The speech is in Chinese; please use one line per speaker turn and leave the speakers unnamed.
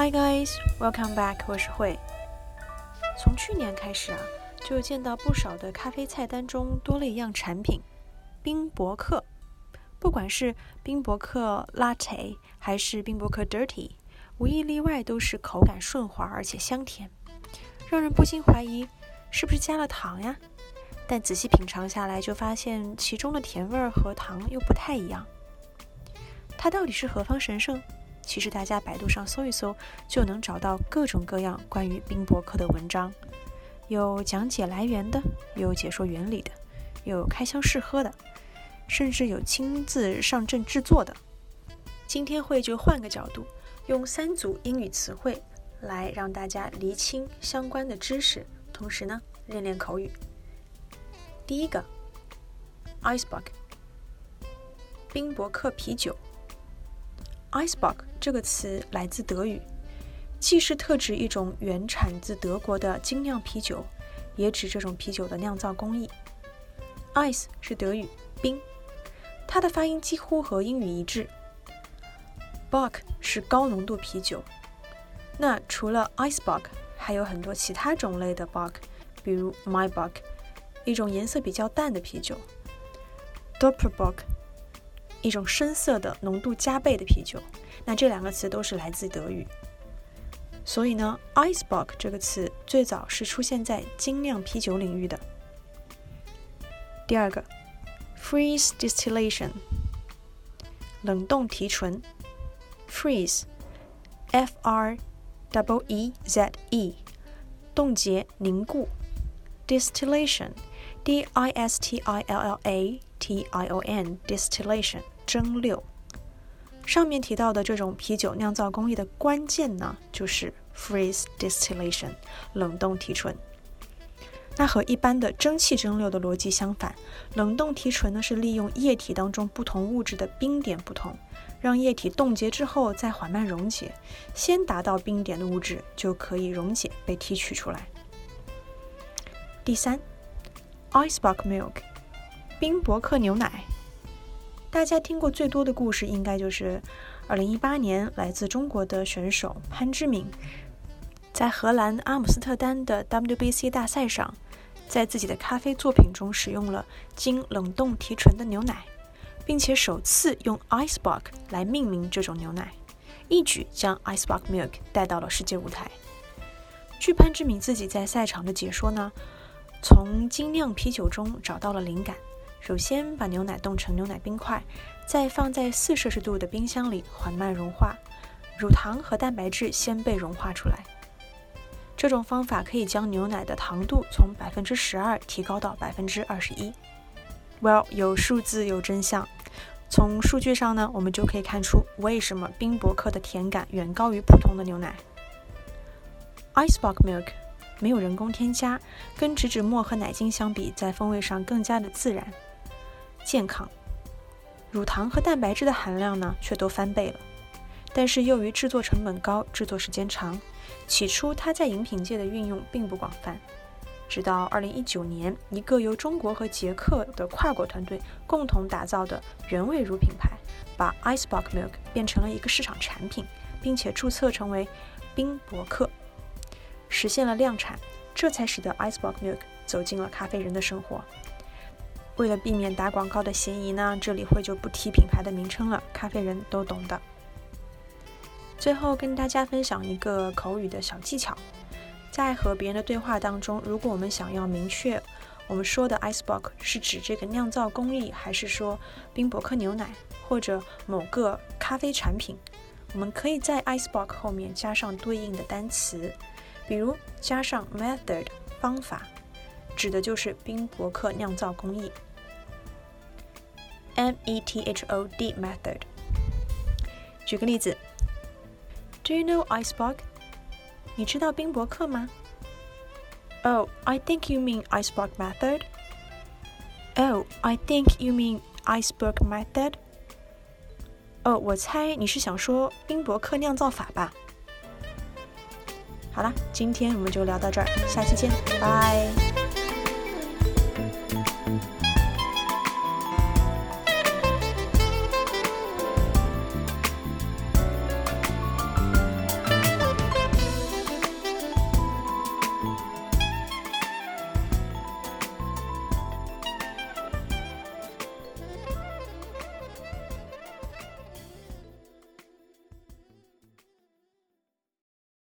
Hi guys, welcome back. 我是慧。从去年开始啊，就见到不少的咖啡菜单中多了一样产品——冰博客。不管是冰博客 Latte 还是冰博客 Dirty，无一例外都是口感顺滑而且香甜，让人不禁怀疑是不是加了糖呀？但仔细品尝下来，就发现其中的甜味儿和糖又不太一样。它到底是何方神圣？其实大家百度上搜一搜，就能找到各种各样关于冰博克的文章，有讲解来源的，有解说原理的，有开箱试喝的，甚至有亲自上阵制作的。今天会就换个角度，用三组英语词汇来让大家厘清相关的知识，同时呢练练口语。第一个，Icebox，冰博克啤酒。Icebox 这个词来自德语，既是特指一种原产自德国的精酿啤酒，也指这种啤酒的酿造工艺。Ice 是德语冰，它的发音几乎和英语一致。Bock 是高浓度啤酒。那除了 Icebox，还有很多其他种类的 Bock，比如 My Bock，一种颜色比较淡的啤酒；Doppelbock。一种深色的、浓度加倍的啤酒，那这两个词都是来自德语。所以呢，Icebox 这个词最早是出现在精酿啤酒领域的。第二个，freeze distillation，冷冻提纯。freeze，f r w e z e，冻结、凝固。distillation，d i s t i l l a。T I O N distillation 蒸馏，上面提到的这种啤酒酿造工艺的关键呢，就是 freeze distillation 冷冻提纯。那和一般的蒸汽蒸馏的逻辑相反，冷冻提纯呢是利用液体当中不同物质的冰点不同，让液体冻结之后再缓慢溶解，先达到冰点的物质就可以溶解被提取出来。第三，icebox milk。冰博克牛奶，大家听过最多的故事应该就是2018年来自中国的选手潘之敏，在荷兰阿姆斯特丹的 WBC 大赛上，在自己的咖啡作品中使用了经冷冻提纯的牛奶，并且首次用 Icebox 来命名这种牛奶，一举将 Icebox Milk 带到了世界舞台。据潘之敏自己在赛场的解说呢，从精酿啤酒中找到了灵感。首先把牛奶冻成牛奶冰块，再放在四摄氏度的冰箱里缓慢融化，乳糖和蛋白质先被融化出来。这种方法可以将牛奶的糖度从百分之十二提高到百分之二十一。Well，有数字有真相。从数据上呢，我们就可以看出为什么冰博客的甜感远高于普通的牛奶。Icebox Milk 没有人工添加，跟植脂末和奶精相比，在风味上更加的自然。健康，乳糖和蛋白质的含量呢却都翻倍了，但是由于制作成本高、制作时间长，起初它在饮品界的运用并不广泛。直到2019年，一个由中国和捷克的跨国团队共同打造的原味乳品牌，把 Icebox Milk 变成了一个市场产品，并且注册成为冰博客，实现了量产，这才使得 Icebox Milk 走进了咖啡人的生活。为了避免打广告的嫌疑呢，这里会就不提品牌的名称了，咖啡人都懂的。最后跟大家分享一个口语的小技巧，在和别人的对话当中，如果我们想要明确我们说的 icebox 是指这个酿造工艺，还是说冰博克牛奶或者某个咖啡产品，我们可以在 icebox 后面加上对应的单词，比如加上 method 方法，指的就是冰博克酿造工艺。method method。举个例子，Do you know icebox？你知道冰博克吗？Oh, I think you mean icebox method. Oh, I think you mean iceberg method. 哦，我猜你是想说冰博克酿造法吧？好啦，今天我们就聊到这儿，下期见，拜。